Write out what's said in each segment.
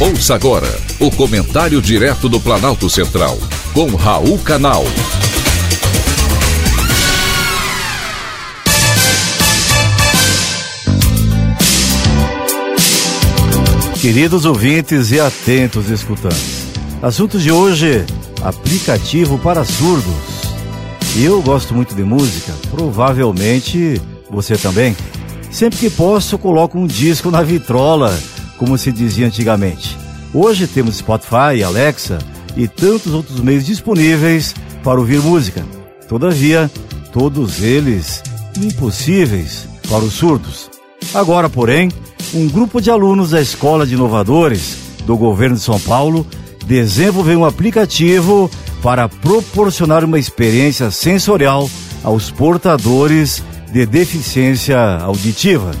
Ouça agora o comentário direto do Planalto Central, com Raul Canal. Queridos ouvintes e atentos escutantes. Assunto de hoje: aplicativo para surdos. Eu gosto muito de música, provavelmente você também. Sempre que posso, coloco um disco na vitrola como se dizia antigamente. Hoje temos Spotify, Alexa e tantos outros meios disponíveis para ouvir música. Todavia, todos eles impossíveis para os surdos. Agora, porém, um grupo de alunos da Escola de Inovadores do governo de São Paulo desenvolveu um aplicativo para proporcionar uma experiência sensorial aos portadores de deficiência auditiva.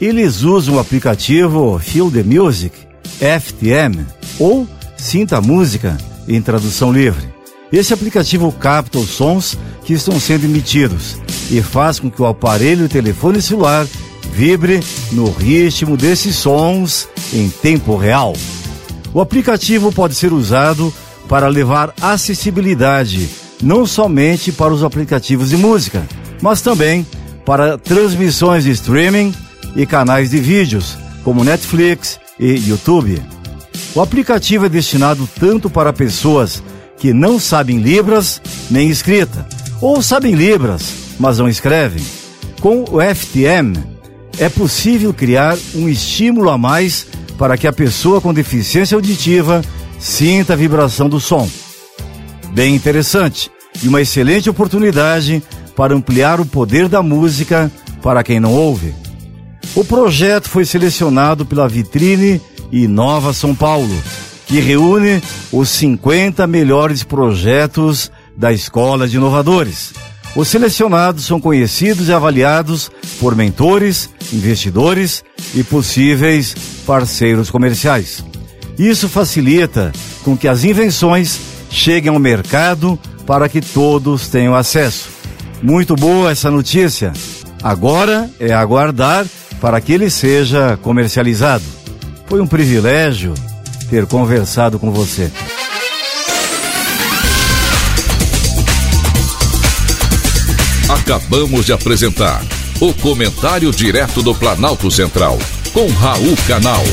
Eles usam o aplicativo Feel the Music, FTM, ou Sinta a Música, em tradução livre. Esse aplicativo capta os sons que estão sendo emitidos e faz com que o aparelho telefone celular vibre no ritmo desses sons em tempo real. O aplicativo pode ser usado para levar acessibilidade não somente para os aplicativos de música, mas também para transmissões de streaming e canais de vídeos, como Netflix e YouTube. O aplicativo é destinado tanto para pessoas que não sabem Libras nem escrita, ou sabem Libras, mas não escrevem. Com o FTM, é possível criar um estímulo a mais para que a pessoa com deficiência auditiva sinta a vibração do som. Bem interessante e uma excelente oportunidade para ampliar o poder da música para quem não ouve. O projeto foi selecionado pela Vitrine Inova São Paulo, que reúne os 50 melhores projetos da Escola de Inovadores. Os selecionados são conhecidos e avaliados por mentores, investidores e possíveis parceiros comerciais. Isso facilita com que as invenções cheguem ao mercado para que todos tenham acesso. Muito boa essa notícia. Agora é aguardar para que ele seja comercializado. Foi um privilégio ter conversado com você. Acabamos de apresentar o Comentário Direto do Planalto Central, com Raul Canal.